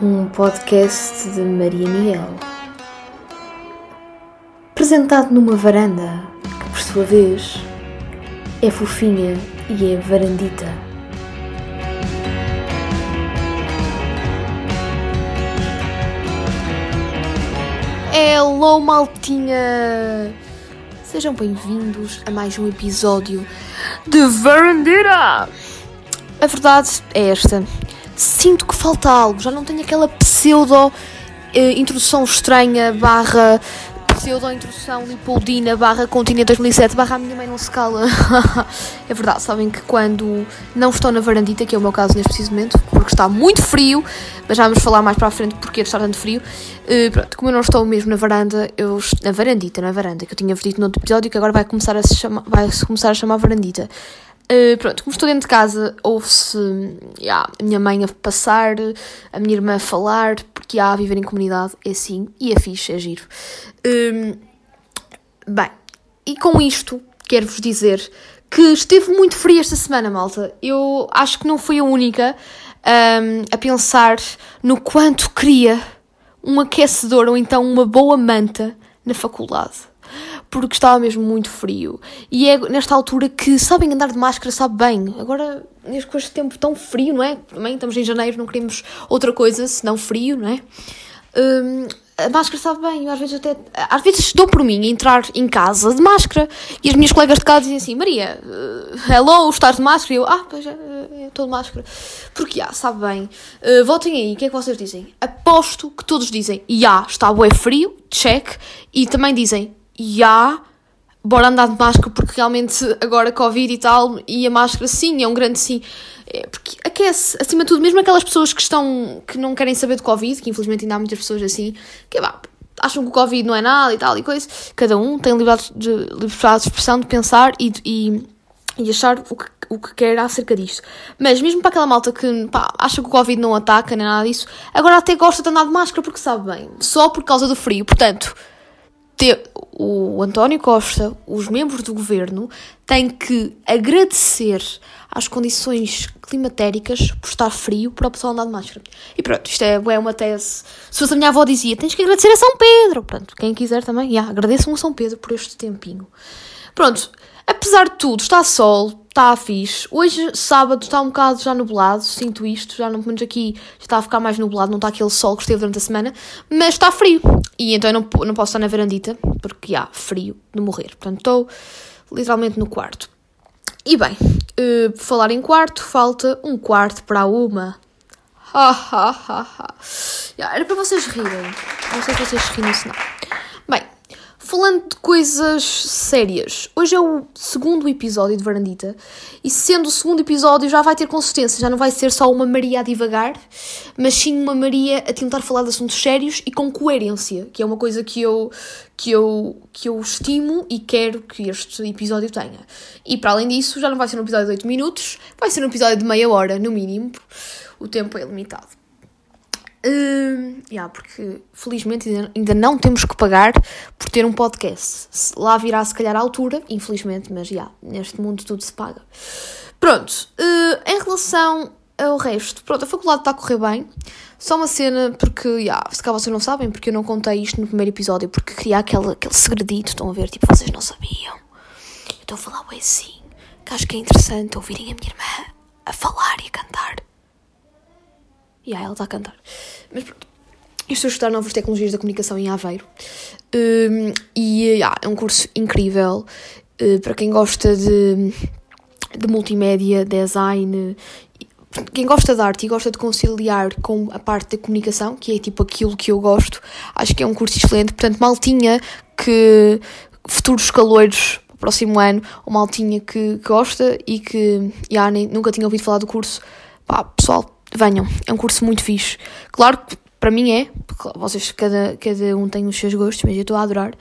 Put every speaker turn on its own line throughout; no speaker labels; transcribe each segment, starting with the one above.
um podcast de Maria Miguel. Apresentado numa varanda, que por sua vez é fofinha e é varandita. Hello, maltinha! Sejam bem-vindos a mais um episódio de Varandita! A verdade é esta sinto que falta algo, já não tenho aquela pseudo eh, introdução estranha barra pseudo introdução Lipoldina barra Continente 2007 barra a minha mãe não se cala. é verdade, sabem que quando não estou na varandita, que é o meu caso neste preciso momento, porque está muito frio, mas já vamos falar mais para a frente porque está tanto frio. Uh, pronto, como eu não estou mesmo na varanda, eu na varandita, na varanda, que eu tinha dito no outro episódio, que agora vai começar a se chamar, vai -se começar a chamar varandita. Uh, pronto, como estou dentro de casa, ouve-se yeah, a minha mãe a passar, a minha irmã a falar, porque há a viver em comunidade, é assim, e é fixe, é giro. Uh, bem, e com isto, quero-vos dizer que esteve muito frio esta semana, malta. Eu acho que não fui a única um, a pensar no quanto queria um aquecedor ou então uma boa manta na faculdade porque estava mesmo muito frio. E é nesta altura que sabem andar de máscara, sabe bem. Agora, neste com este tempo tão frio, não é? Também estamos em janeiro, não queremos outra coisa senão frio, não é? Um, a máscara sabe bem, eu às vezes até. Às vezes dou por mim a entrar em casa de máscara e as minhas colegas de casa dizem assim: Maria, uh, hello, estás de máscara? E eu, ah, pois uh, estou de máscara. Porque, ah, sabe bem. Uh, votem aí, o que é que vocês dizem? Aposto que todos dizem, já, está bué frio, check, e também dizem, já, bora andar de máscara porque realmente agora Covid e tal, e a máscara sim, é um grande sim. É porque aquece, acima de tudo, mesmo aquelas pessoas que estão, que não querem saber de Covid, que infelizmente ainda há muitas pessoas assim, que vá, acham que o Covid não é nada e tal e coisa, cada um tem liberdade de, liberdade de expressão, de pensar e, e, e achar o que, o que quer acerca disto. Mas mesmo para aquela malta que pá, acha que o Covid não ataca nem nada disso, agora até gosta de andar de máscara porque sabe bem, só por causa do frio. Portanto, ter, o António Costa, os membros do governo, têm que agradecer às condições climatéricas por estar frio para o pessoal andar de máscara. E pronto, isto é, é uma tese. Se fosse a minha avó dizia, tens que agradecer a São Pedro. Pronto, quem quiser também, yeah, agradeçam a São Pedro por este tempinho. Pronto, apesar de tudo, está sol, está fixe. Hoje, sábado, está um bocado já nublado, sinto isto, já não, menos aqui está a ficar mais nublado, não está aquele sol que esteve durante a semana, mas está frio. E então eu não, não posso estar na varandita, porque há frio de morrer. Portanto, estou literalmente no quarto. E bem, uh, falar em quarto, falta um quarto para uma. Ha ha ha ha. Yeah, era para vocês rirem. Não sei se vocês riram se não. Falando de coisas sérias, hoje é o segundo episódio de Varandita e sendo o segundo episódio já vai ter consistência, já não vai ser só uma Maria a divagar, mas sim uma Maria a tentar falar de assuntos sérios e com coerência, que é uma coisa que eu, que eu, que eu estimo e quero que este episódio tenha. E para além disso, já não vai ser um episódio de 8 minutos, vai ser um episódio de meia hora no mínimo, o tempo é limitado. Uh, yeah, porque felizmente ainda, não temos que pagar por ter um podcast. Lá virá se calhar a altura, infelizmente, mas já, yeah, neste mundo tudo se paga. Pronto, uh, em relação ao resto, pronto, a faculdade está a correr bem. Só uma cena, porque, yeah, se cá vocês não sabem, porque eu não contei isto no primeiro episódio, porque queria aquele, aquele segredito, estão a ver, tipo, vocês não sabiam. Eu estou a falar bem assim, que acho que é interessante ouvirem a minha irmã a falar e a cantar. E yeah, ela está a cantar. Mas pronto. Eu estou a estudar novas tecnologias da comunicação em Aveiro. Um, e yeah, é um curso incrível uh, para quem gosta de, de multimédia, design. Quem gosta de arte e gosta de conciliar com a parte da comunicação, que é tipo aquilo que eu gosto, acho que é um curso excelente. Portanto, maltinha que futuros caloiros próximo ano, ou maltinha que, que gosta e que yeah, nem, nunca tinha ouvido falar do curso, pá, pessoal, venham, é um curso muito fixe. Claro que para mim é, porque vocês, cada, cada um tem os seus gostos, mas eu estou a adorar.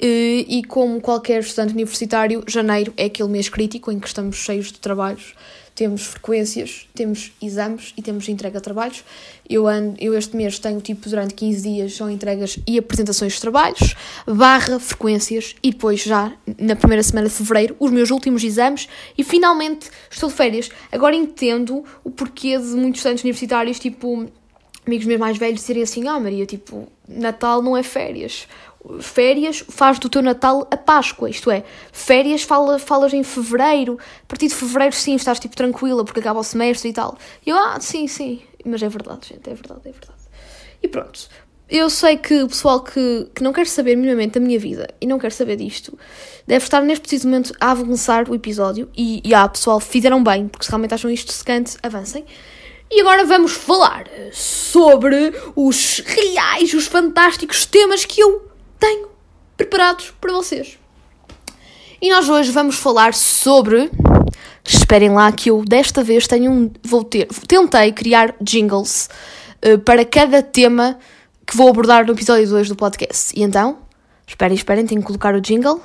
E, e como qualquer estudante universitário, janeiro é aquele mês crítico em que estamos cheios de trabalhos temos frequências, temos exames e temos entrega de trabalhos. Eu, ando, eu este mês tenho tipo durante 15 dias só entregas e apresentações de trabalhos, barra frequências e depois já na primeira semana de fevereiro os meus últimos exames e finalmente estou de férias. Agora entendo o porquê de muitos estudantes universitários tipo amigos meus mais velhos dizerem assim: Ah, Maria, tipo, Natal não é férias. Férias faz do teu Natal a Páscoa, isto é, férias fala, falas em fevereiro, a partir de fevereiro sim estás tipo tranquila porque acaba o semestre e tal. E eu, ah, sim, sim, mas é verdade, gente, é verdade, é verdade. E pronto, eu sei que o pessoal que, que não quer saber minimamente da minha vida e não quer saber disto deve estar neste preciso momento a avançar o episódio e, e ah, pessoal, fizeram bem, porque se realmente acham isto secante, avancem. E agora vamos falar sobre os reais, os fantásticos temas que eu tenho preparados para vocês. E nós hoje vamos falar sobre. Esperem lá que eu desta vez tenho um. Vou ter. Tentei criar jingles uh, para cada tema que vou abordar no episódio 2 do podcast. E então, esperem, esperem, tenho que colocar o jingle.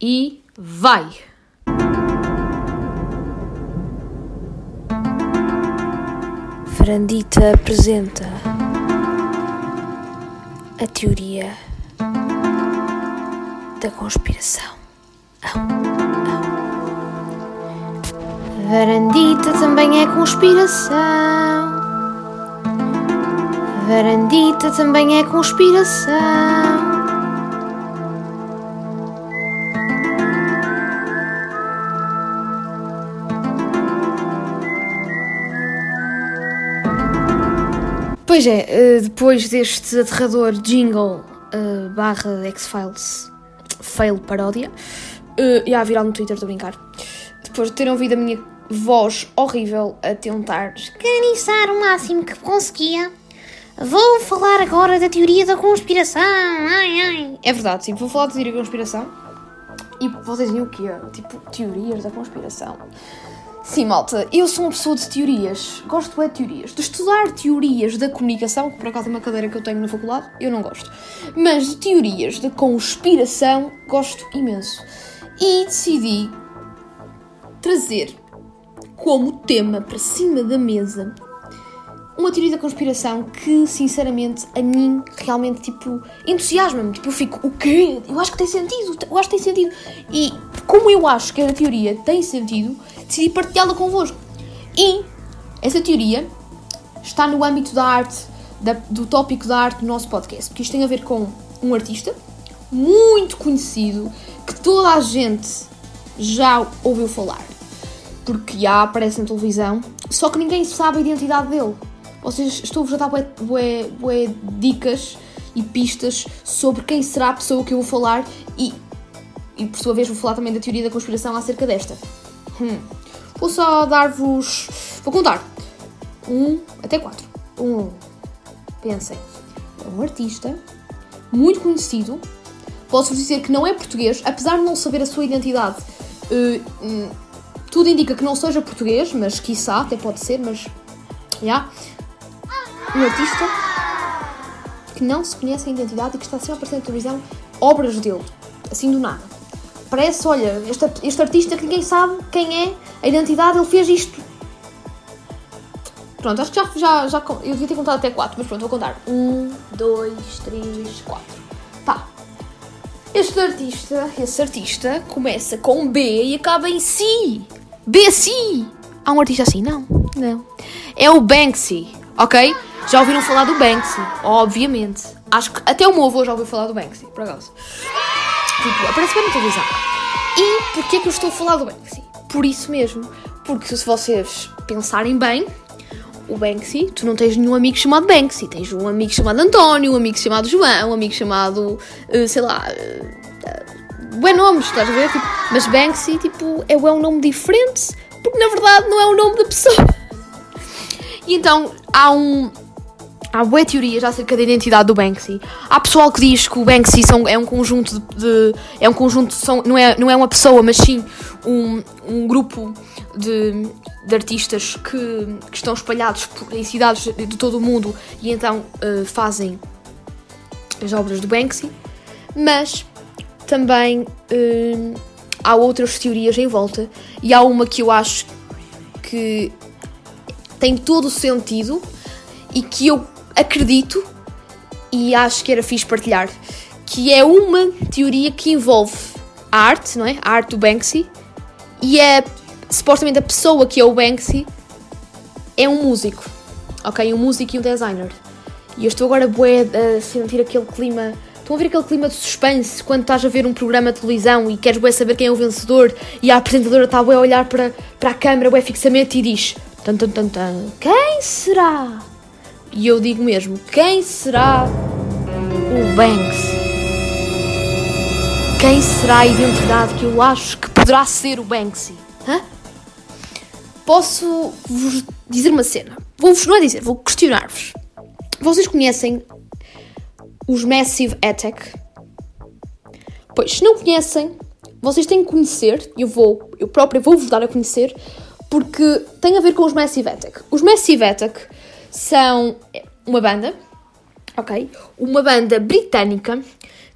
E vai! Frandita apresenta a teoria da conspiração. Varandita também é conspiração. Varandita também é conspiração. Pois é, eh, depois deste aterrador jingle uh, barra X-Files fail paródia, uh, ia virar no Twitter, estou a brincar. Depois de terem ouvido a minha voz horrível a tentar esganiçar o máximo que conseguia, vou falar agora da teoria da conspiração. Ai, ai. É verdade, sim, vou falar da teoria da conspiração. E vocês dizem o quê? Tipo, teorias da conspiração. Sim, malta, eu sou uma pessoa de teorias. Gosto é de teorias. De estudar teorias da comunicação, que por acaso é uma cadeira que eu tenho na faculdade, eu não gosto. Mas de teorias da conspiração, gosto imenso. E decidi trazer como tema para cima da mesa uma teoria da conspiração que, sinceramente, a mim realmente, tipo, entusiasma-me. Tipo, eu fico, o quê? Eu acho que tem sentido, eu acho que tem sentido. E como eu acho que a teoria tem sentido, decidi partilhá-la convosco. E essa teoria está no âmbito da arte, da, do tópico da arte do nosso podcast, porque isto tem a ver com um artista muito conhecido que toda a gente já ouviu falar, porque já aparece na televisão, só que ninguém sabe a identidade dele. Vocês estou-vos a dar bué, bué, bué dicas e pistas sobre quem será a pessoa que eu vou falar e, e por sua vez vou falar também da teoria da conspiração acerca desta. Hum. Vou só dar-vos. Vou contar. Um até quatro. Um. Pensem. É um artista muito conhecido. Posso-vos dizer que não é português, apesar de não saber a sua identidade. Uh, tudo indica que não seja português, mas quiçá, até pode ser, mas. Já. Yeah um artista que não se conhece a identidade e que está sempre a aparecer na televisão obras dele, assim do nada. Parece, olha, este, este artista que ninguém sabe quem é, a identidade, ele fez isto. Pronto, acho que já, já, já eu devia ter contado até 4, mas pronto, vou contar. 1, 2, 3, 4. Pá. Este artista, esse artista, começa com B e acaba em C. B-C. Há um artista assim? Não, não. É o Banksy, ok? Já ouviram falar do Banksy? Obviamente. Acho que até o meu avô já ouviu falar do Banksy, por acaso. Tipo, aparece bem na televisão. E porquê que eu estou a falar do Banksy? Por isso mesmo. Porque se vocês pensarem bem, o Banksy, tu não tens nenhum amigo chamado Banksy. Tens um amigo chamado António, um amigo chamado João, um amigo chamado, uh, sei lá, uh, bem nomes, estás a ver? Tipo, mas Banksy, tipo, é um nome diferente, porque na verdade não é o nome da pessoa. E então há um, Há boas teorias acerca da identidade do Banksy. Há pessoal que diz que o Banksy são, é um conjunto de, de, é um conjunto são, não é não é uma pessoa, mas sim um, um grupo de, de artistas que, que, estão espalhados por, em cidades de todo o mundo e então uh, fazem as obras do Banksy. Mas também uh, há outras teorias em volta e há uma que eu acho que tem todo o sentido e que eu acredito e acho que era fixe partilhar, que é uma teoria que envolve a arte, não é? A arte do Banksy e é supostamente a pessoa que é o Banksy é um músico, ok? Um músico e um designer. E eu estou agora bué a sentir aquele clima. Estão a ver aquele clima de suspense quando estás a ver um programa de televisão e queres bué saber quem é o vencedor e a apresentadora está bué a olhar para, para a câmera bué fixamente e diz tan, tan, tan, tan, quem será? E eu digo mesmo, quem será o Banksy? Quem será a identidade que eu acho que poderá ser o Banksy? Hã? Posso vos dizer uma cena? Vou-vos, não é dizer, vou questionar-vos. Vocês conhecem os Massive Attack? Pois, se não conhecem, vocês têm que conhecer, eu vou, eu própria vou-vos dar a conhecer, porque tem a ver com os Massive Attack. Os Massive Attack são uma banda, ok? Uma banda britânica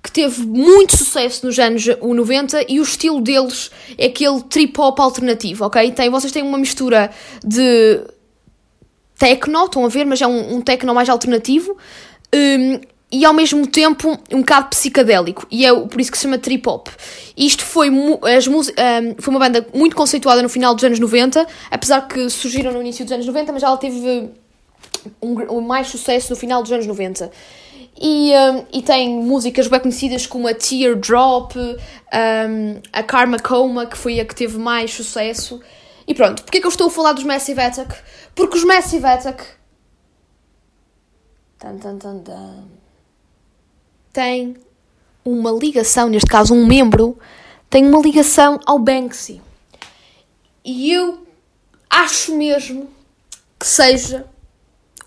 que teve muito sucesso nos anos 90 e o estilo deles é aquele trip hop alternativo, ok? Tem, vocês têm uma mistura de techno, estão a ver, mas é um, um techno mais alternativo um, e ao mesmo tempo um bocado psicadélico e é por isso que se chama trip hop. Isto foi, as, um, foi uma banda muito conceituada no final dos anos 90, apesar que surgiram no início dos anos 90, mas ela teve um, mais sucesso no final dos anos 90. E, um, e tem músicas bem conhecidas como a Teardrop, um, a Karma Coma, que foi a que teve mais sucesso. E pronto, porquê que eu estou a falar dos Massive Attack? Porque os Massive Attack tan, tan, tan, tan, têm uma ligação, neste caso um membro, tem uma ligação ao Banksy. E eu acho mesmo que seja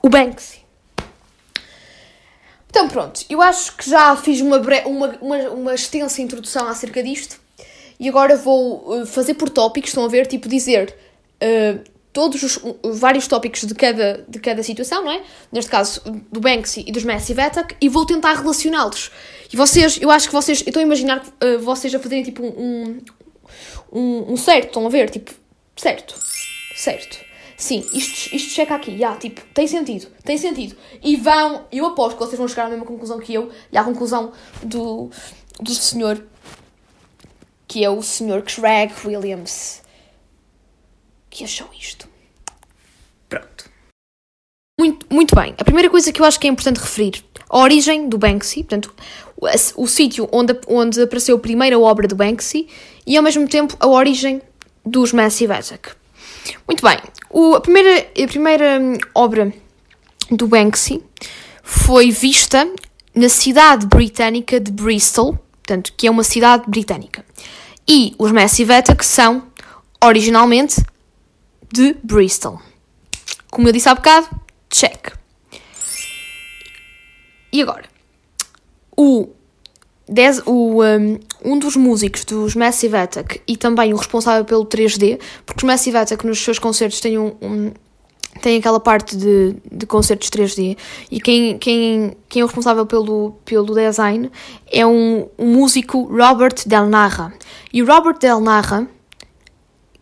o Banksy. Então pronto, eu acho que já fiz uma, uma, uma, uma extensa introdução acerca disto e agora vou uh, fazer por tópicos, estão a ver, tipo dizer uh, todos os vários tópicos de cada, de cada situação, não é? Neste caso do Banksy e dos Massive Attack e vou tentar relacioná-los. E vocês, eu acho que vocês, eu estou a imaginar uh, vocês a fazerem tipo um, um, um certo, estão a ver, tipo, certo, certo sim, isto, isto checa aqui, já, tipo, tem sentido, tem sentido. E vão, eu aposto que vocês vão chegar à mesma conclusão que eu e à conclusão do, do senhor, que é o senhor Craig Williams, que achou isto. Pronto. Muito, muito bem. A primeira coisa que eu acho que é importante referir, a origem do Banksy, portanto, o, o sítio onde, onde apareceu a primeira obra do Banksy e, ao mesmo tempo, a origem dos Massive Attack. Muito bem, o, a, primeira, a primeira hum, obra do Banksy foi vista na cidade britânica de Bristol, portanto, que é uma cidade britânica. E os Massive Attack são, originalmente, de Bristol. Como eu disse há bocado, check. E agora? O Des, o, um, um, dos músicos dos Massive Attack e também o responsável pelo 3D, porque os Massive Attack nos seus concertos têm, um, um têm aquela parte de, de concertos 3D e quem, quem, quem é o responsável pelo, pelo design é um, um músico Robert Del Narra. E o Robert Del Narra,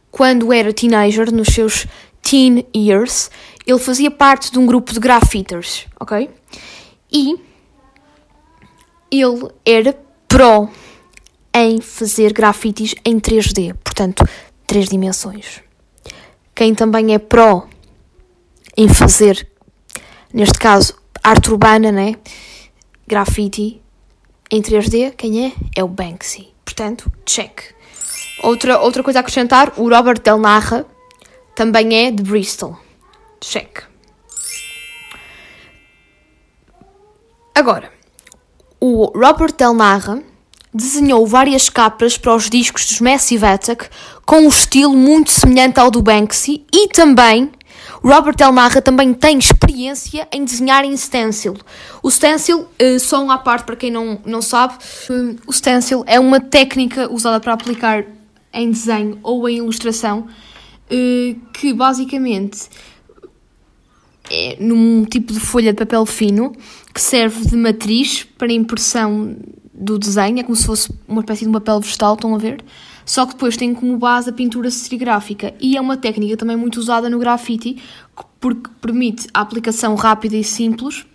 quando era teenager, nos seus teen years, ele fazia parte de um grupo de grafiters, ok? E ele era pró em fazer grafites em 3D, portanto, três dimensões. Quem também é pró em fazer, neste caso, arte urbana, né? Grafite em 3D, quem é? É o Banksy. Portanto, check. Outra, outra coisa a acrescentar, o Robert Del Narra também é de Bristol. Check. Agora, o Robert Del Narra desenhou várias capas para os discos dos Massive Attack com um estilo muito semelhante ao do Banksy e também Robert Del Narra também tem experiência em desenhar em stencil. O stencil, uh, só um à parte para quem não, não sabe, uh, o stencil é uma técnica usada para aplicar em desenho ou em ilustração uh, que basicamente é num tipo de folha de papel fino que serve de matriz para impressão do desenho, é como se fosse uma espécie de um papel vegetal, estão a ver? Só que depois tem como base a pintura serigráfica e é uma técnica também muito usada no grafite porque permite a aplicação rápida e simples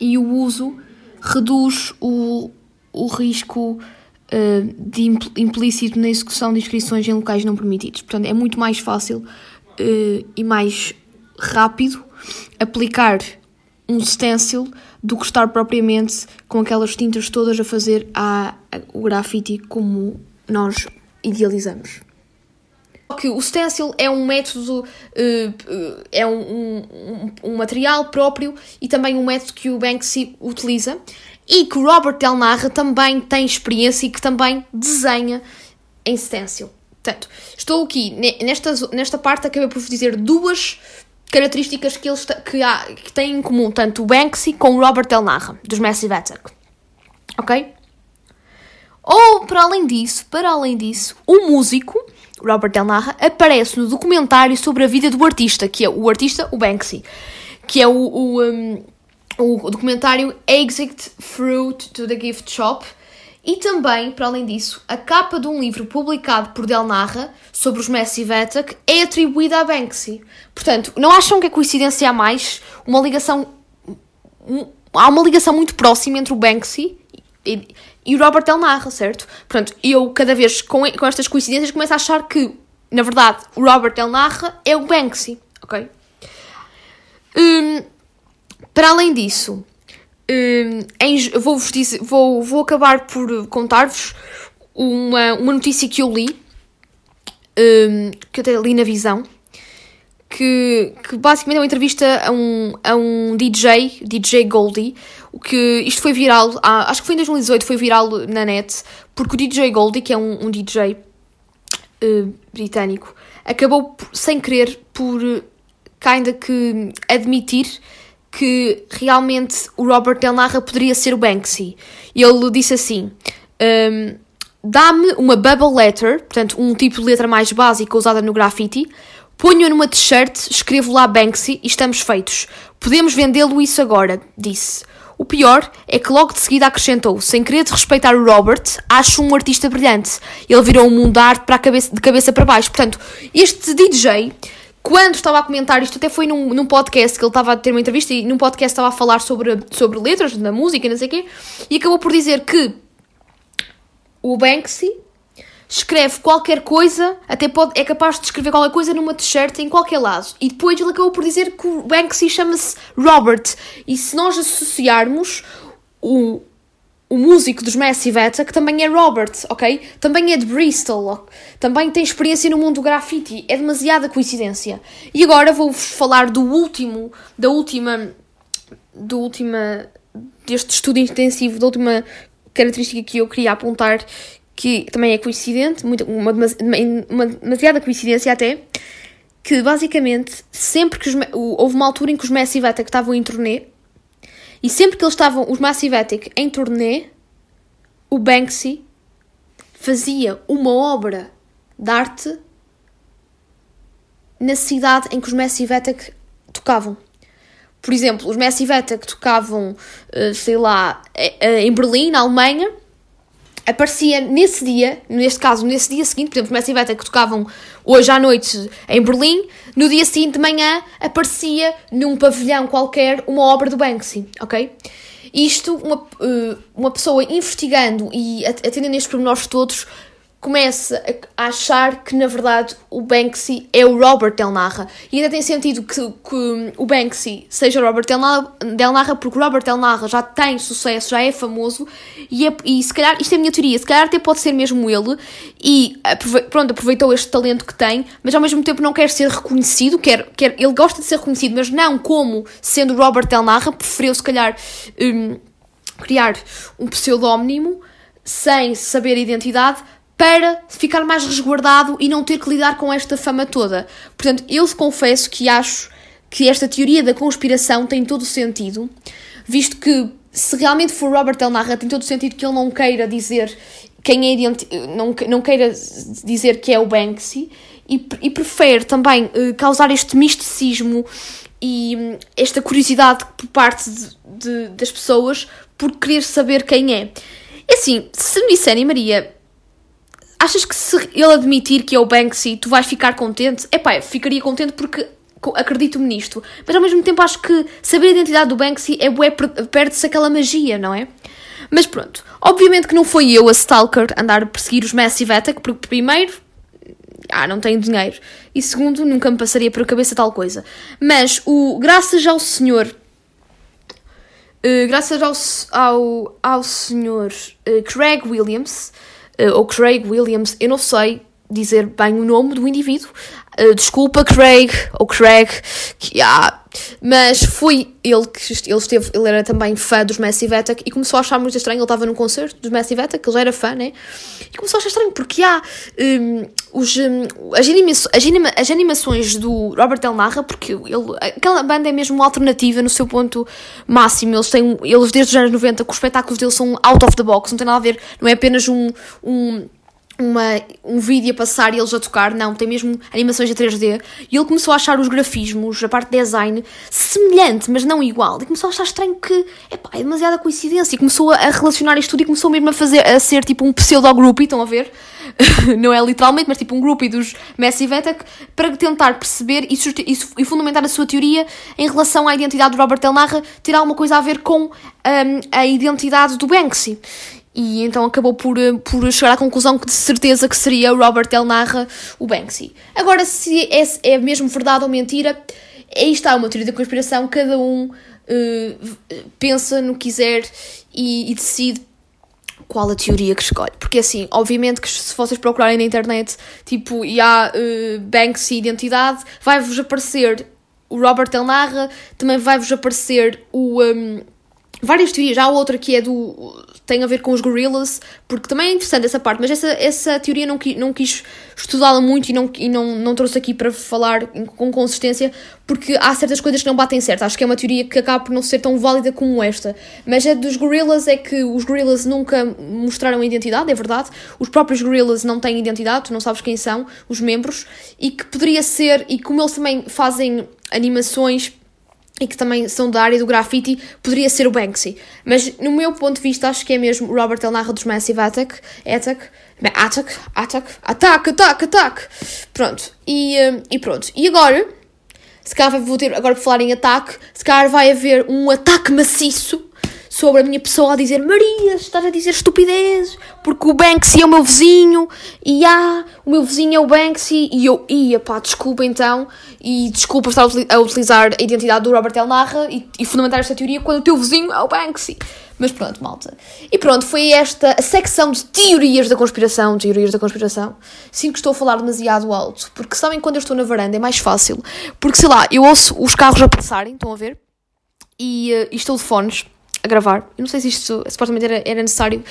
e o uso reduz o, o risco uh, de impl implícito na execução de inscrições em locais não permitidos. Portanto, é muito mais fácil uh, e mais rápido aplicar um stencil do que estar propriamente com aquelas tintas todas a fazer a, a, o grafite como nós idealizamos. Que o stencil é um método, uh, é um, um, um, material próprio e também um método que o Banksy utiliza e que o Robert Del Narra também tem experiência e que também desenha em stencil. Portanto, estou aqui nesta, nesta parte, acabei por dizer duas características que eles que, há, que têm em comum, tanto o Banksy como o Robert Del Narra, dos Massive Attack. Ok? Ou, para além disso, para além disso, o músico, Robert Del Narra, aparece no documentário sobre a vida do artista, que é o artista, o Banksy, que é o, o, um, o documentário Exit Fruit to the Gift Shop, e também, para além disso, a capa de um livro publicado por Del Narra sobre os Massive Attack é atribuída a Banksy. Portanto, não acham que é coincidência a mais uma ligação. Há uma ligação muito próxima entre o Banksy e, e o Robert Del Narra, certo? Portanto, eu cada vez com, com estas coincidências começo a achar que, na verdade, o Robert Del Narra é o Banksy, ok? Hum, para além disso, um, vou, dizer, vou, vou acabar por contar-vos uma, uma notícia que eu li, um, que eu até li na visão, que, que basicamente é uma entrevista a um, a um DJ, DJ Goldie, que isto foi viral, acho que foi em 2018, foi viral na net, porque o DJ Goldie, que é um, um DJ uh, britânico, acabou sem querer por ainda que admitir que realmente o Robert Del Narra poderia ser o Banksy. Ele disse assim: um, Dá-me uma bubble letter, portanto, um tipo de letra mais básica usada no graffiti, ponho-a numa t-shirt, escrevo lá Banksy e estamos feitos. Podemos vendê-lo isso agora, disse. O pior é que logo de seguida acrescentou, sem querer respeitar o Robert, acho um artista brilhante. Ele virou um mundo de arte para cabeça, de cabeça para baixo. Portanto, este DJ quando estava a comentar, isto até foi num, num podcast que ele estava a ter uma entrevista e num podcast estava a falar sobre, sobre letras da música e não sei o quê, e acabou por dizer que o Banksy escreve qualquer coisa, até pode, é capaz de escrever qualquer coisa numa t-shirt em qualquer lado. E depois ele acabou por dizer que o Banksy chama-se Robert. E se nós associarmos o, o músico dos Massive Attack também é Robert, ok? Também é de Bristol, também tem experiência no mundo do graffiti, é demasiada coincidência. E agora vou-vos falar do último, da última, do última, deste estudo intensivo, da última característica que eu queria apontar, que também é coincidente, muito, uma, uma, demasiada coincidência até, que basicamente sempre que os, houve uma altura em que os Massive Attack estavam em turnê, e sempre que eles estavam, os Massive Attack, em turnê, o Banksy fazia uma obra de arte na cidade em que os Massive Attack tocavam. Por exemplo, os Massive Attack tocavam, eh, sei lá, eh, eh, em Berlim, na Alemanha, aparecia nesse dia, neste caso, nesse dia seguinte, por exemplo, os Massive Attack tocavam hoje à noite em Berlim, no dia seguinte de manhã aparecia num pavilhão qualquer uma obra do Banksy, ok? Isto, uma, uma pessoa investigando e atendendo estes pormenores todos, começa a achar que na verdade o Banksy é o Robert Del Narra. E ainda tem sentido que, que o Banksy seja Robert Del Narra, porque o Robert Del Narra já tem sucesso, já é famoso, e, é, e se calhar, isto é a minha teoria, se calhar até pode ser mesmo ele, e pronto, aproveitou este talento que tem, mas ao mesmo tempo não quer ser reconhecido, quer, quer, ele gosta de ser reconhecido, mas não como sendo Robert Del Narra, preferiu se calhar um, criar um pseudónimo sem saber a identidade para ficar mais resguardado e não ter que lidar com esta fama toda. Portanto, eu confesso que acho que esta teoria da conspiração tem todo o sentido, visto que se realmente for Robert Del Narra, tem todo o sentido que ele não queira dizer quem é não, queira dizer que é o Banksy e, e prefere também uh, causar este misticismo e um, esta curiosidade por parte de, de, das pessoas por querer saber quem é. E assim, se me disserem, Maria, Achas que se ele admitir que é o Banksy, tu vais ficar contente? É pá, ficaria contente porque acredito-me nisto. Mas ao mesmo tempo acho que saber a identidade do Banksy é bué, perde-se aquela magia, não é? Mas pronto, obviamente que não foi eu a Stalker andar a perseguir os Massive Attack, porque primeiro ah, não tenho dinheiro. E segundo, nunca me passaria pela cabeça tal coisa. Mas, o, graças ao senhor Uh, graças ao, ao, ao senhor uh, Craig Williams, ou Craig Williams, eu não sei dizer bem o nome do indivíduo, desculpa Craig, ou Craig, que, ah, mas foi ele que ele esteve, ele era também fã dos Massive Attack e começou a achar muito estranho, ele estava num concerto dos Massive Attack, ele já era fã, né? E começou a achar estranho porque há um, os, um, as, anima as, anima as, animações do Robert Del Narra, porque ele, aquela banda é mesmo alternativa no seu ponto máximo, eles têm, eles desde os anos 90, que os espetáculos deles são out of the box, não tem nada a ver, não é apenas um, um uma, um vídeo a passar e eles a tocar, não, tem mesmo animações a 3D. E ele começou a achar os grafismos, a parte de design, semelhante, mas não igual. E começou a achar estranho que epá, é demasiada coincidência. E começou a relacionar isto tudo e começou mesmo a fazer a ser tipo um pseudo-groupie, estão a ver? não é literalmente, mas tipo um groupie dos Massive Attack, para tentar perceber e, e, fundamentar a sua teoria em relação à identidade do Robert Del Narra ter alguma coisa a ver com um, a identidade do Banksy. E então acabou por, eh, por chegar à conclusão que de certeza que seria o Robert Del Narra o Banksy. Agora, se é, é mesmo verdade ou mentira, aí está uma teoria da conspiração, cada um uh, pensa no que quiser e, e, decide qual a teoria que escolhe. Porque assim, obviamente que se vocês procurarem na internet, tipo, e há uh, Banksy identidade, vai-vos aparecer o Robert Del Narra, também vai-vos aparecer o... Um, várias teorias. Há outra que é do. tem a ver com os gorillas, porque também é interessante essa parte, mas essa, essa teoria não, não quis estudá-la muito e, não, e não, não trouxe aqui para falar com consistência, porque há certas coisas que não batem certo. Acho que é uma teoria que acaba por não ser tão válida como esta. Mas a dos gorillas é que os gorillas nunca mostraram identidade, é verdade. Os próprios gorillas não têm identidade, tu não sabes quem são, os membros, e que poderia ser, e como eles também fazem animações e que também são da área do graffiti, poderia ser o Banksy. Mas no meu ponto de vista, acho que é mesmo o Robert El Narra dos Massive Attack. Attack. Attack. Attack. Attack, attack, attack. Pronto. E, hum, e pronto. E agora, se calhar vou ter, agora por falar em ataque, se calhar vai haver um ataque maciço sobre a minha pessoa a dizer Maria, estás a dizer estupidez, porque o Banksy é o meu vizinho, e ah, o meu vizinho é o Banksy, e eu, ia pá, desculpa então, e desculpa estar a utilizar a identidade do Robert El Narra e, e fundamentar esta teoria quando o teu vizinho é o Banksy. Mas pronto, malta. E pronto, foi esta a secção de teorias da conspiração, teorias da conspiração. Sinto que estou a falar demasiado alto, porque sabem quando eu estou na varanda é mais fácil, porque sei lá, eu ouço os carros a passarem, estão a ver? E, uh, e estou de fones a gravar. Eu não sei se isto supostamente era, era necessário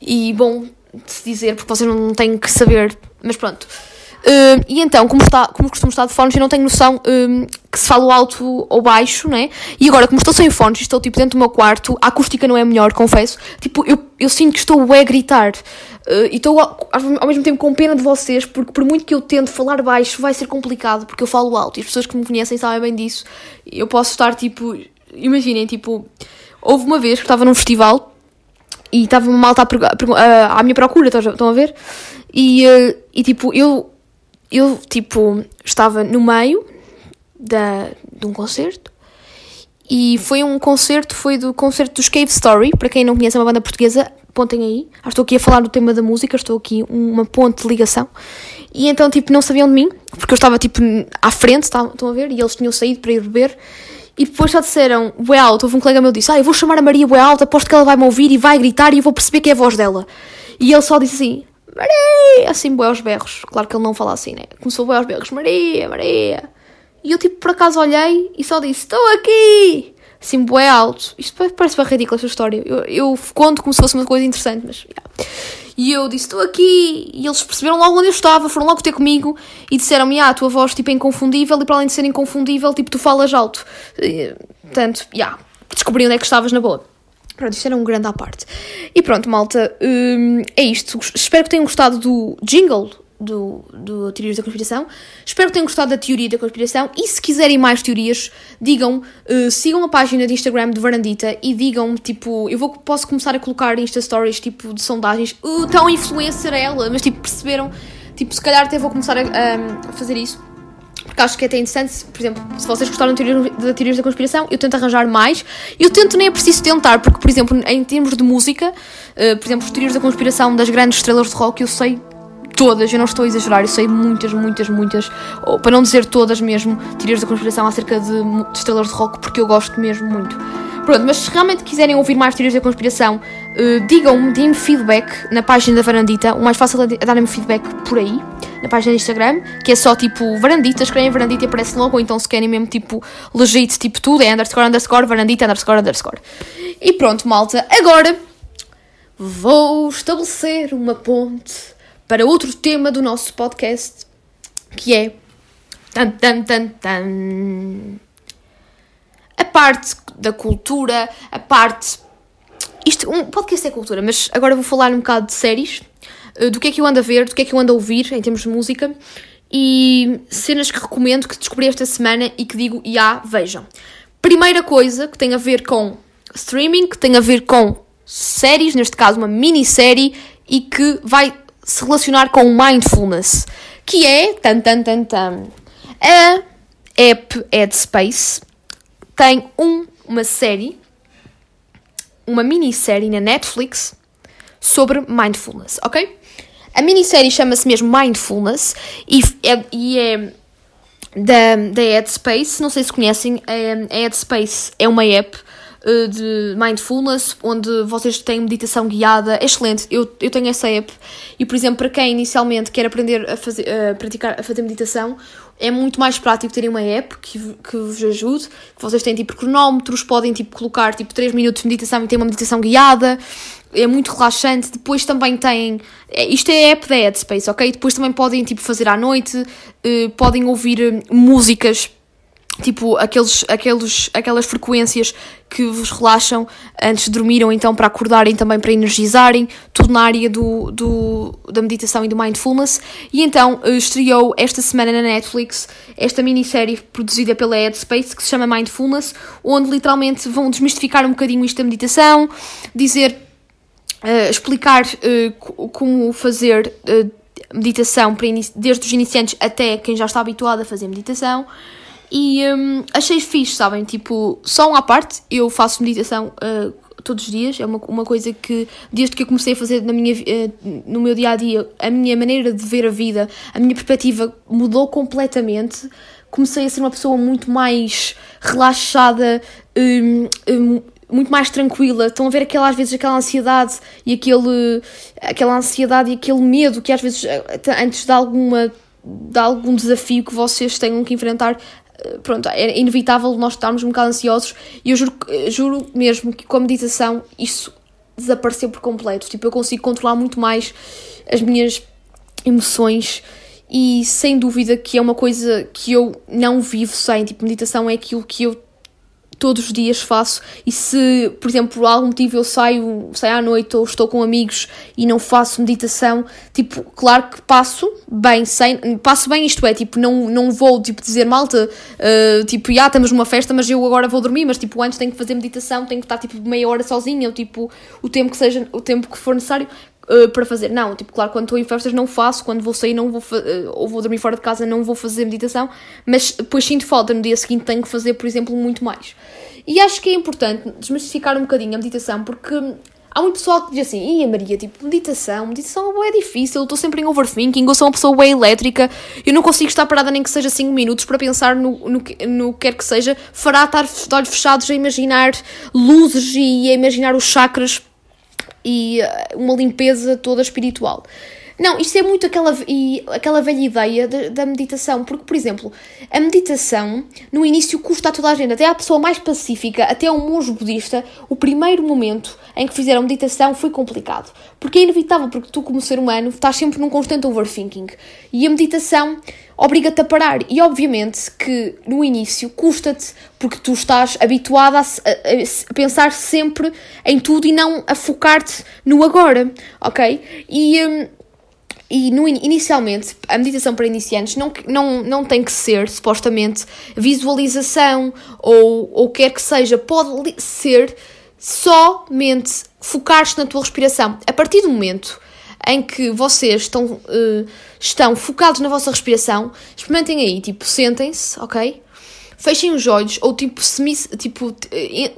e bom de se dizer, porque vocês não têm que saber, mas pronto. Uh, e então, como, está, como costumo estar de fones, eu não tenho noção um, que se fala alto ou baixo, né? E agora, como estou sem fones, estou tipo dentro do meu quarto, a acústica não é melhor, confesso. Tipo, eu, eu sinto que estou a gritar. Uh, e estou ao mesmo tempo com pena de vocês, porque por muito que eu tente falar baixo, vai ser complicado, porque eu falo alto. E as pessoas que me conhecem sabem bem disso. Eu posso estar tipo. Imaginem, tipo Houve uma vez que estava num festival e estava uma malta à, à minha procura, estão a ver? E, eh, e tipo, eu, eu tipo, estava no meio da, de um concerto e foi um concerto, foi do concerto dos Cave Story, para quem não conhece é uma banda portuguesa, pontem aí. Ah, estou aqui a falar do tema da música, estou aqui uma ponte de ligação. E então, tipo, não sabiam de mim, porque eu estava, tipo, à frente, estão a ver? E eles tinham saído para ir beber. E depois só disseram, bué alto, houve um colega meu que disse, ah, eu vou chamar a Maria bué alto, aposto que ela vai me ouvir e vai gritar e eu vou perceber que é a voz dela. E ele só disse assim, Maria, assim bué aos berros. Claro que ele não fala assim, né? Começou bué aos berros, Maria, Maria. E eu tipo, por acaso olhei e só disse, estou aqui. Assim, bué alto. Isto parece bem ridículo esta história. Eu, eu conto como se fosse uma coisa interessante, mas... Yeah. E eu disse, estou aqui. E eles perceberam logo onde eu estava, foram logo ter comigo e disseram-me, ah, a tua voz tipo, é inconfundível e para além de ser inconfundível, tipo, tu falas alto. E, portanto, já, yeah, descobri onde é que estavas na boa. Pronto, isto era um grande à parte. E pronto, malta, hum, é isto. Espero que tenham gostado do jingle do, do Teorias da Conspiração. Espero que tenham gostado da teoria da conspiração e se quiserem mais teorias, digam, uh, sigam a página de Instagram de Varandita e digam tipo, eu vou, posso começar a colocar Insta Stories tipo de sondagens, uh, tão influencer é ela, mas tipo, perceberam, tipo, se calhar até vou começar a, a fazer isso. Porque acho que é até interessante, por exemplo, se vocês gostaram de teorias da conspiração, eu tento arranjar mais. Eu tento, nem é preciso tentar, porque, por exemplo, em termos de música, uh, por exemplo, as teorias da conspiração das grandes estrelas de rock, eu sei todas, eu não estou a exagerar, eu sei muitas, muitas, muitas, ou, para não dizer todas mesmo, teorias da conspiração acerca de, de estrelas de rock, porque eu gosto mesmo muito. Pronto, mas se realmente quiserem ouvir mais teorias da conspiração, uh, digam-me, deem-me feedback na página da Varandita. O mais fácil é darem-me feedback por aí, na página do Instagram, que é só tipo Varandita, escrevem Varandita e aparece logo, ou então se querem mesmo tipo legit, tipo tudo, é underscore, underscore, Varandita, underscore, underscore. E pronto, malta, agora vou estabelecer uma ponte para outro tema do nosso podcast, que é. Tan, tan, tan, tan a parte da cultura, a parte. Isto, um podcast é cultura, mas agora vou falar um bocado de séries, eh, do que é que eu ando a ver, do que é que eu ando a ouvir em termos de música e cenas que recomendo, que descobri esta semana e que digo, já, yeah, vejam. Primeira coisa que tem a ver com streaming, que tem a ver com séries, neste caso uma minissérie, e que vai se relacionar com mindfulness, que é, tan tan tan tan, a app Headspace, tem um, uma série, uma minissérie na Netflix sobre mindfulness, ok? A minissérie chama-se mesmo Mindfulness e é, e é da, da Headspace. Não sei se conhecem, a Headspace é uma app de mindfulness onde vocês têm meditação guiada. É excelente, eu, eu tenho essa app e, por exemplo, para quem inicialmente quer aprender a, fazer, a praticar, a fazer meditação, é muito mais prático terem uma app que, que vos ajude, que vocês têm tipo cronómetros, podem tipo colocar tipo 3 minutos de meditação e ter uma meditação guiada, é muito relaxante. Depois também tem, é, isto é a app da Headspace, ok? Depois também podem tipo fazer à noite, uh, podem ouvir uh, músicas tipo aqueles, aqueles, aquelas frequências que vos relaxam antes de dormir ou então para acordarem também para energizarem, tudo na área do, do, da meditação e do mindfulness. E então eh, estreou esta semana na Netflix esta minissérie produzida pela Headspace que se chama Mindfulness, onde literalmente vão desmistificar um bocadinho isto da meditação, dizer, uh, explicar uh, como fazer. Uh, meditação desde os iniciantes até quem já está habituado a fazer meditação e um, achei fixe, sabem? Tipo, só uma parte, eu faço meditação uh, todos os dias, é uma, uma coisa que, desde que eu comecei a fazer na minha, uh, no meu dia a dia, a minha maneira de ver a vida, a minha perspectiva mudou completamente. Comecei a ser uma pessoa muito mais relaxada, um, um, muito mais tranquila. Estão a ver aquela, às vezes aquela ansiedade e aquele, aquela ansiedade e aquele medo que às vezes antes de alguma de algum desafio que vocês tenham que enfrentar, pronto, é inevitável nós estarmos um bocado ansiosos e eu juro, juro mesmo que com a meditação isso desapareceu por completo. Tipo, eu consigo controlar muito mais as minhas emoções e sem dúvida que é uma coisa que eu não vivo sem. Tipo, meditação é aquilo que eu todos os dias faço. E se, por exemplo, por algum motivo eu saio, saio à noite ou estou com amigos e não faço meditação, tipo, claro que passo bem, sem, passo bem isto é, tipo, não, não vou, tipo, dizer, malta, uh, tipo, já estamos numa festa, mas eu agora vou dormir, mas, tipo, antes tenho que fazer meditação, tenho que estar, tipo, meia hora sozinha, ou, tipo, o tempo que seja, o tempo que for necessário, uh, para fazer. Não, tipo, claro, quando estou em festas não faço, quando vou sair não vou uh, ou vou dormir fora de casa não vou fazer meditação, mas depois sinto falta, no dia seguinte tenho que fazer, por exemplo, muito mais. E acho que é importante desmistificar um bocadinho a meditação, porque há muito pessoal que diz assim, Ih, Maria, tipo, meditação, meditação é difícil, eu estou sempre em overthinking, eu sou uma pessoa bem elétrica, eu não consigo estar parada nem que seja 5 minutos para pensar no, no, no que quer que seja, fará estar de olhos fechados a imaginar luzes e a imaginar os chakras e eh, uma limpeza toda espiritual. Não, isto é muito aquela, e, aquela velha ideia de, da meditação, porque, por exemplo, a meditação no início custa a toda a gente, até a pessoa mais pacífica, até um monge budista, o primeiro momento em que fizeram meditação foi complicado. Porque é inevitável, porque tu, como ser humano, estás sempre num constante overthinking. E a meditação obriga-te a parar. E obviamente que no início custa-te, porque tu estás habituado a, a, a, pensar sempre em tudo e não a focar-te no agora, ok? E. Um, e no, inicialmente, a meditação para iniciantes não, não, não tem que ser, supostamente, visualização ou, ou quer que seja, pode ser somente focar-te na tua respiração. A partir do momento em que vocês estão, uh, estão focados na vossa respiração, experimentem aí, tipo, sentem-se, ok? Fechem os olhos, ou tipo, semi, tipo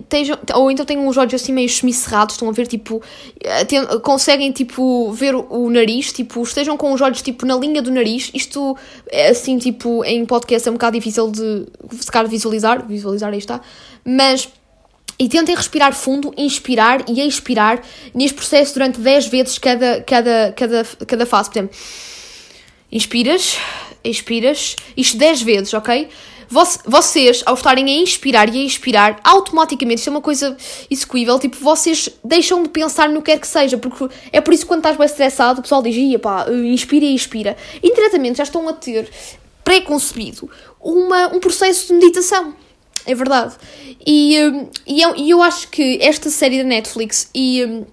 tejam, ou então tenham os olhos assim meio semicerrados, estão a ver, tipo, eh, tem, conseguem, tipo, ver o, o, nariz, tipo, estejam com os olhos, tipo, na linha do nariz, isto, é assim, tipo, em podcast é um bocado difícil de, se calhar, visualizar, visualizar, aí está, mas... E tentem respirar fundo, inspirar e expirar neste processo durante 10 vezes cada, cada, cada, cada fase. Por exemplo, inspiras, expiras, isto 10 vezes, ok? Vocês, ao estarem a inspirar e a expirar, automaticamente, isto é uma coisa execuível, tipo, vocês deixam de pensar no que quer que seja, porque é por isso que quando estás bem estressado, o pessoal diz, ia pá, inspira e expira. Indiretamente já estão a ter pré-concebido uma, um processo de meditação. É verdade. E, hum, e, eu, e eu acho que esta série da Netflix e hum,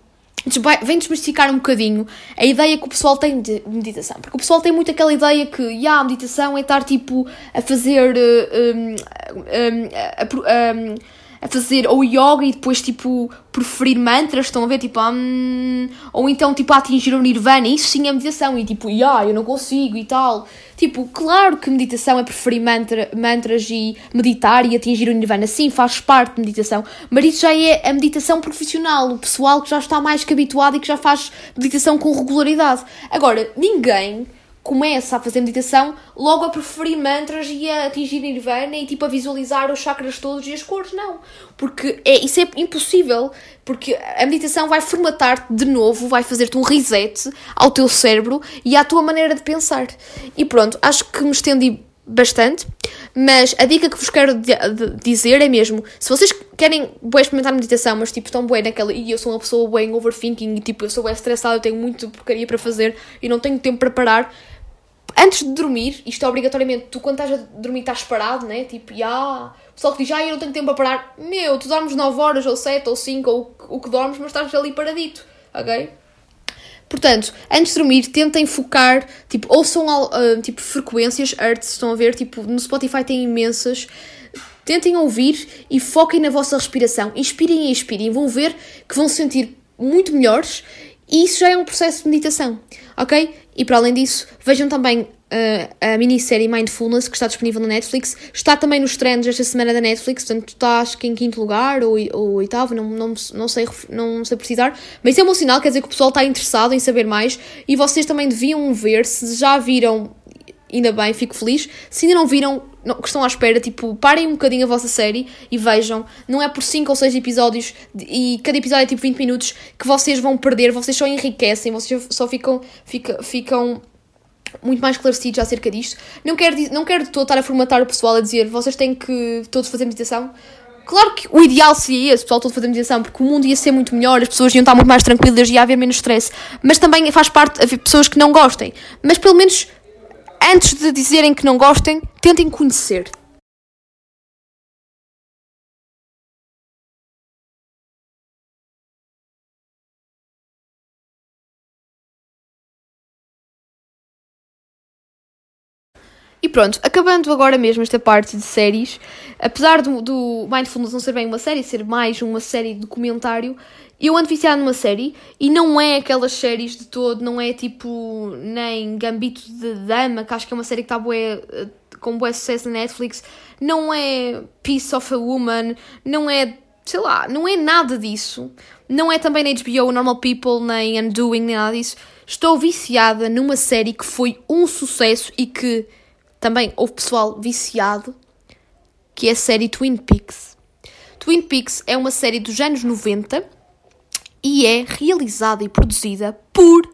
vem desmistificar um bocadinho a ideia que o pessoal tem de meditação. Porque o pessoal tem muito aquela ideia que yeah, a meditação é estar tipo a fazer. Um, um, a, a, fazer ou yoga e depois tipo preferir mantras, estão a ver? Tipo, hum, ou então tipo a atingir o nirvana. Isso sim é meditação. E tipo, yeah, eu não consigo e tal. Tipo, claro que meditação é preferir mantra, mantras e meditar e atingir o nirvana. Sim, faz parte de meditação. Mas isso já é a meditação profissional, o pessoal que já está mais que habituado e que já faz meditação com regularidade. Agora, ninguém começa a fazer meditação logo a preferir mantras e a atingir nirvana e tipo a visualizar os chakras todos e as cores, não. Porque é, isso é impossível, porque a meditação vai formatar-te de novo, vai fazer-te um reset ao teu cérebro e à tua maneira de pensar. E pronto, acho que me estendi bastante, mas a dica que vos quero dizer é mesmo, se vocês querem bem experimentar meditação, mas tipo estão bem naquela, e eu sou uma pessoa bem overthinking e tipo eu sou bem estressada, eu tenho muito porcaria para fazer e não tenho tempo para parar, antes de dormir, isto é obrigatoriamente, tu quando estás a dormir estás parado, né? Tipo, ah, o pessoal que diz, ah, eu não tenho tempo para parar. Meu, tu dormes 9 horas, ou 7, ou 5, ou o que dormes, mas estás ali paradito, ok? Portanto, antes de dormir, tentem focar, tipo, ouçam uh, tipo, frequências, hertz, estão a ver, tipo, no Spotify tem imensas. Tentem ouvir e foquem na vossa respiração. Inspirem e expirem. Vão ver que vão se sentir muito melhores e isso já é um processo de meditação, ok? E para além disso, vejam também uh, a minissérie Mindfulness, que está disponível na Netflix. Está também nos trends esta semana da Netflix, portanto, está acho que em quinto lugar ou, ou oitavo, não, não, não, sei, não sei precisar. Mas isso é um bom sinal, quer dizer que o pessoal está interessado em saber mais. E vocês também deviam ver, se já viram ainda bem, fico feliz. Se ainda não viram, não, que estão à espera, tipo, parem um bocadinho a vossa série e vejam. Não é por 5 ou 6 episódios e cada episódio é tipo 20 minutos que vocês vão perder, vocês só enriquecem, vocês só ficam, fica, ficam muito mais esclarecidos acerca disto. Não quero, não quero estar a formatar o pessoal a dizer vocês têm que todos fazer meditação. Claro que o ideal seria esse, o pessoal todo fazer meditação, porque o mundo ia ser muito melhor, as pessoas iam estar muito mais tranquilas e ia haver menos stress. Mas também faz parte haver pessoas que não gostem. Mas pelo menos antes de dizerem que não gostem, tentem conhecer. E pronto, acabando agora mesmo esta parte de séries, apesar do, do Mindfulness não ser bem uma série, ser mais uma série de documentário, eu ando viciada numa série e não é aquelas séries de todo, não é tipo nem Gambito de Dama, que acho que é uma série que está eh, com bué sucesso na Netflix, não é Piece of a Woman, não é, sei lá, não é nada disso. Não é também na HBO Normal People, nem Undoing, nem nada disso. Estou viciada numa série que foi um sucesso e que também houve pessoal viciado, que é a série Twin Peaks. Twin Peaks é uma série dos anos 90 e é realizada e produzida por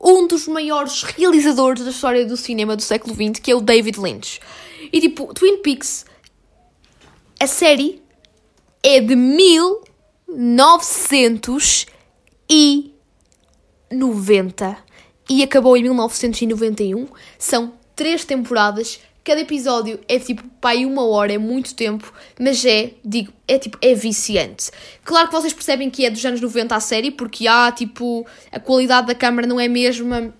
um dos maiores realizadores da história do cinema do século XX, que é o David Lynch. E tipo, Twin Peaks, a série é de 1990 e acabou em 1991. São três temporadas Cada episódio é tipo, pai, uma hora, é muito tempo, mas é, digo, é tipo, é viciante. Claro que vocês percebem que é dos anos 90 a série, porque há, tipo, a qualidade da câmera não é a mesma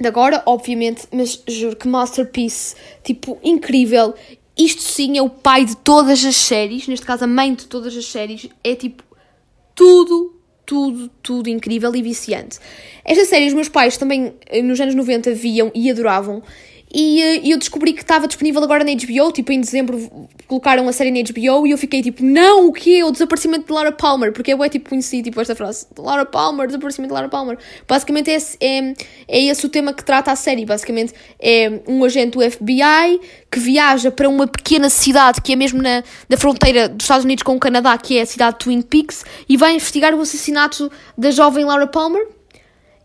de agora, obviamente, mas juro que masterpiece, tipo, incrível. Isto sim é o pai de todas as séries, neste caso a mãe de todas as séries, é tipo, tudo tudo, tudo incrível e viciante. Esta série os meus pais também nos anos 90 viam e adoravam E uh, eu descobri que estava disponível agora na HBO, tipo em dezembro colocaram a série na HBO e eu fiquei tipo, não, o quê? O desaparecimento de Laura Palmer, porque eu é tipo conheci tipo esta frase, Laura Palmer, desaparecimento de Laura Palmer. Basicamente é, é, é esse o tema que trata a série, basicamente é um agente do FBI que viaja para uma pequena cidade que é mesmo na, na fronteira dos Estados Unidos com o Canadá, que é a cidade de Twin Peaks, e vai investigar o assassinato da jovem Laura Palmer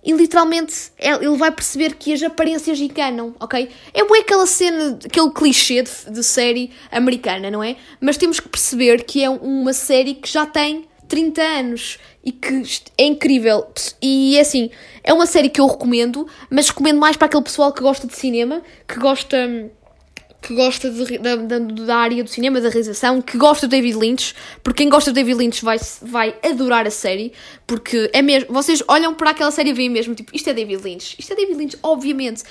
e literalmente é, ele vai perceber que as aparências enganam, ok? É boa aquela cena, aquele clichê de, de, série americana, não é? Mas temos que perceber que é uma série que já tem 30 anos e que é incrível. E assim, é uma série que eu recomendo, mas recomendo mais para aquele pessoal que gosta de cinema, que gosta que gosta de, da, da, área do cinema, da realização, que gosta de David Lynch, porque quem gosta de David Lynch vai, vai adorar a série, porque é mesmo, vocês olham para aquela série e veem mesmo, tipo, isto é David Lynch, isto é David Lynch, obviamente.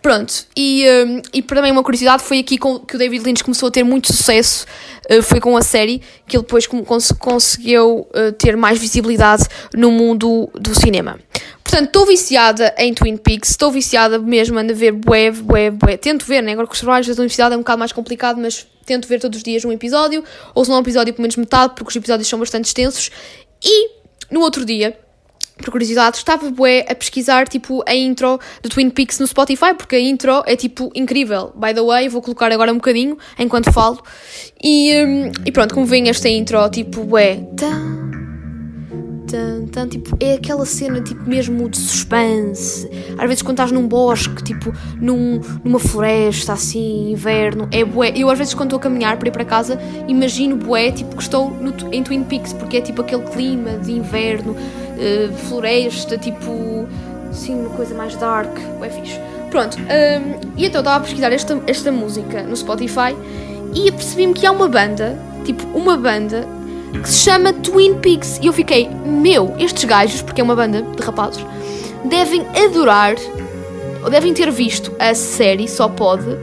Pronto, e, um, e para mim uma curiosidade foi aqui com, que o David Lynch começou a ter muito sucesso, uh, foi com a série, que ele depois cons conseguiu uh, ter mais visibilidade no mundo do cinema. Portanto, estou viciada em Twin Peaks, estou viciada mesmo a ver bué, bué, bué. Tento ver, né? Agora com os trabalhos da universidade é um bocado mais complicado, mas tento ver todos os dias um episódio, ou se não um episódio pelo menos metade, porque os episódios são bastante extensos. E no outro dia, por curiosidade, estava bué a pesquisar tipo a intro de Twin Peaks no Spotify, porque a intro é tipo incrível. By the way, vou colocar agora um bocadinho enquanto falo. E, um, e pronto, como vem esta intro, tipo bué. Tan, tan, tipo, é aquela cena tipo mesmo de suspense. Às vezes quando estás num bosque, tipo, num, numa floresta, assim, inverno, é bué. Eu às vezes quando estou a caminhar para ir para casa, imagino bué, tipo, que estou no, em Twin Peaks, porque é tipo aquele clima de inverno, uh, floresta, tipo, assim, uma coisa mais dark, é fixe. Pronto, um, e então estava a pesquisar esta, esta música no Spotify e percebi-me que há uma banda, tipo, uma banda que se chama Twin Peaks. E eu fiquei, meu, estes gajos, porque é uma banda de rapazes, devem adorar, ou devem ter visto a série, só pode,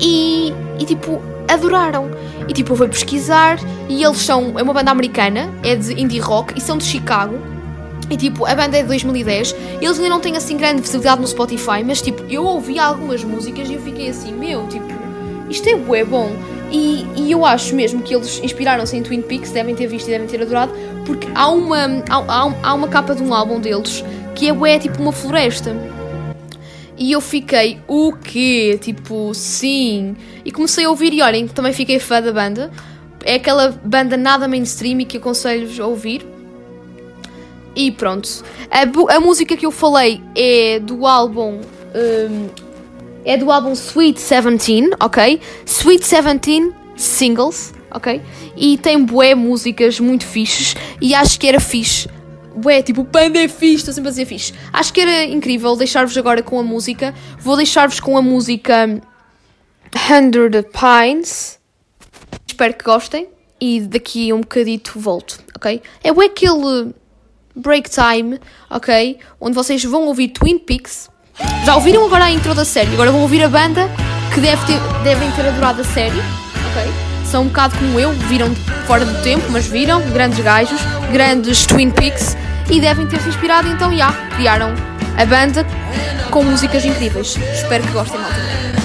e, e tipo, adoraram. E tipo, eu fui pesquisar, e eles são, é uma banda americana, é de indie rock, e são de Chicago. E tipo, a banda é de 2010, eles ainda não têm assim grande visibilidade no Spotify, mas tipo, eu ouvi algumas músicas e eu fiquei assim, meu, tipo, isto é bom. E, e eu acho mesmo que eles inspiraram-se em Twin Peaks, devem ter visto e devem ter adorado, porque há uma, há, há uma capa de um álbum deles que é, é tipo uma floresta. E eu fiquei, o quê? Tipo, sim. E comecei a ouvir e olhem, também fiquei fã da banda. É aquela banda nada mainstream e que aconselho-vos a ouvir. E pronto. A, a, música que eu falei é do álbum um, é do álbum Sweet Seventeen, ok? Sweet Seventeen Singles, ok? E tem bué músicas muito fixes e acho que era fixe. Bué, tipo, o panda é fixe, estou sempre a dizer fixe. Acho que era incrível deixar-vos agora com a música. Vou deixar-vos com a música Hundred Pines. Espero que gostem e daqui um bocadito volto, ok? É aquele break time, ok? Onde vocês vão ouvir Twin Peaks já ouviram agora a intro da série? Agora vão ouvir a banda que deve ter, devem ter adorado a série. Ok? São um bocado como eu, viram fora do tempo, mas viram. Grandes gajos, grandes Twin Peaks e devem ter se inspirado. Então, já, criaram a banda com músicas incríveis. Espero que gostem, malta. Pronto,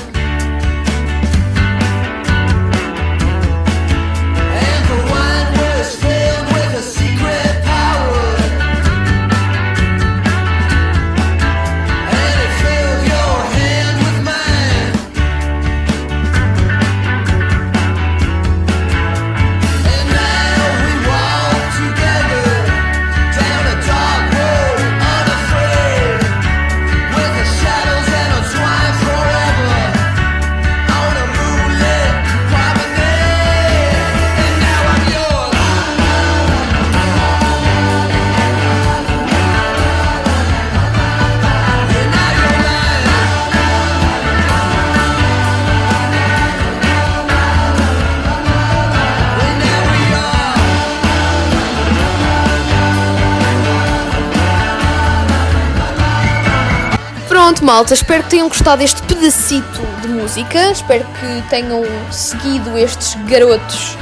malta, espero que tenham gostado deste pedacito de música. Espero que tenham seguido estes garotos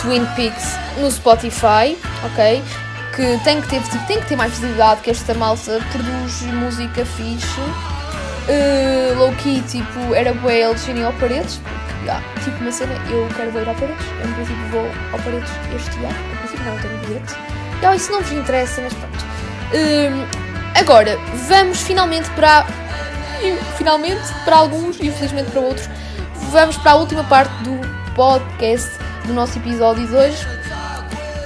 Twin Peaks no Spotify, ok? Que tem que ter, tem que ter mais visibilidade, que esta malta produz música fixe. uh, low-key, tipo, era eles irem ao Paredes. Yeah, tipo uma cena, eu quero ver ao Paredes. Eu, no princípio, vou ao Paredes este ano. No princípio, não, tenho bilhete. Yeah, isso não vos interessa, mas pronto. Uh, agora, vamos finalmente para. Finalmente, para alguns e infelizmente para outros, vamos para a última parte do podcast do nosso episódio de hoje.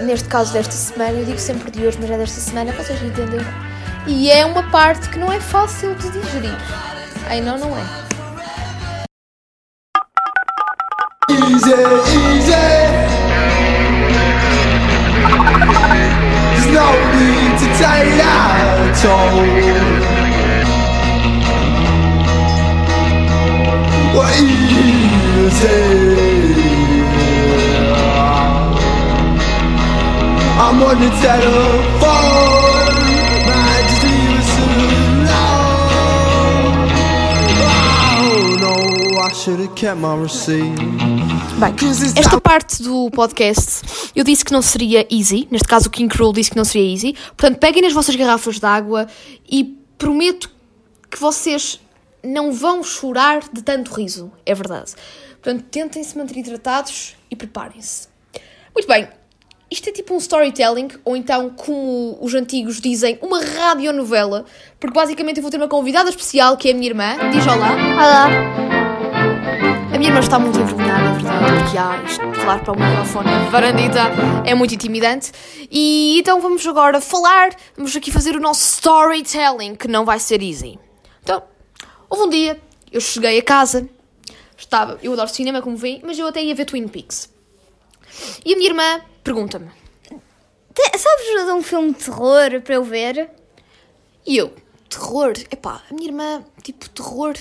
Neste caso desta semana, eu digo sempre de hoje, mas é desta semana, vocês entendem. E é uma parte que não é fácil de digerir. Ai não, não é. Easy, easy. There's no need to take that told I'm on the telephone Man, just alone Oh no, I should've kept my receipt. Bem, esta parte do podcast eu disse que não seria easy. Neste caso, o King Cruel disse que não seria easy. Portanto, peguem nas vossas garrafas de água e prometo que vocês não vão chorar de tanto riso. É verdade. Portanto, tentem se manter hidratados e preparem-se. Muito bem, isto é tipo um storytelling, ou então, como os antigos dizem, uma radionovela, porque basicamente eu vou ter uma convidada especial, que é a minha irmã. Diz olá.
Olá.
A minha irmã está muito envergonhada, é verdade, porque há isto, falar para o microfone varandita é muito intimidante. E então vamos agora falar, vamos aqui fazer o nosso storytelling, que não vai ser easy. Então, houve um dia, eu cheguei a casa, estava, eu adoro cinema, como vem, mas eu até ia ver Twin Peaks. E a minha irmã pergunta-me:
Sabes um filme de terror para eu ver?
E eu: Terror? Epá, a minha irmã, tipo, terror.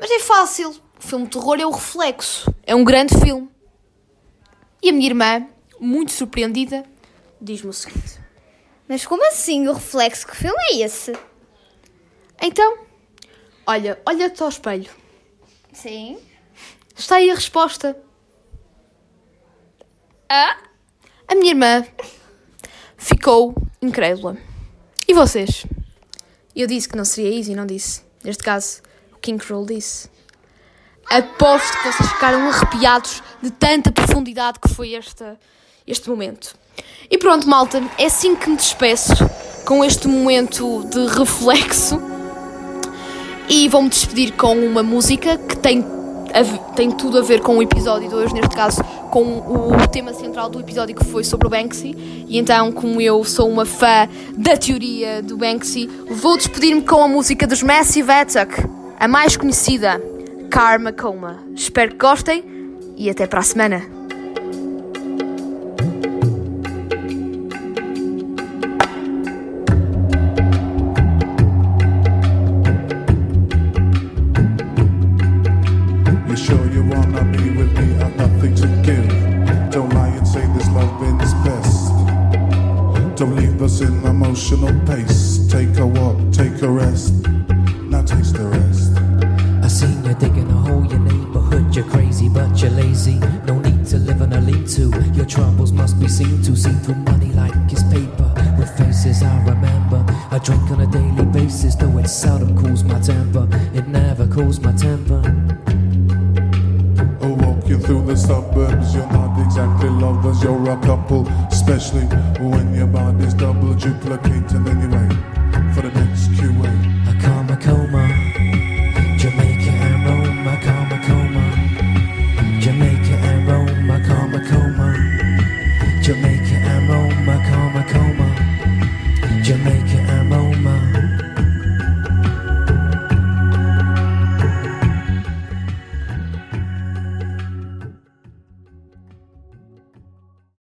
Mas é fácil. O filme de terror é o reflexo. É um grande filme. E a minha irmã, muito surpreendida, diz-me o seguinte:
Mas como assim o reflexo? Que filme é esse?
Então, olha, olha-te ao espelho.
Sim.
Está aí a resposta.
Ah?
A minha irmã ficou incrédula. E vocês? Eu disse que não seria easy, não disse. Neste caso, o King Cruel disse. Aposto que vocês ficaram arrepiados de tanta profundidade que foi esta, este momento. E pronto, malta, é assim que me despeço com este momento de reflexo. E vou-me despedir com uma música que tem tem tudo a ver com o episódio de hoje, neste caso com o tema central do episódio que foi sobre o Banksy. E então, como eu sou uma fã da teoria do Banksy, vou despedir-me com a música dos Massive Attack, a mais conhecida, Karma Coma. Espero que gostem e até para a semana.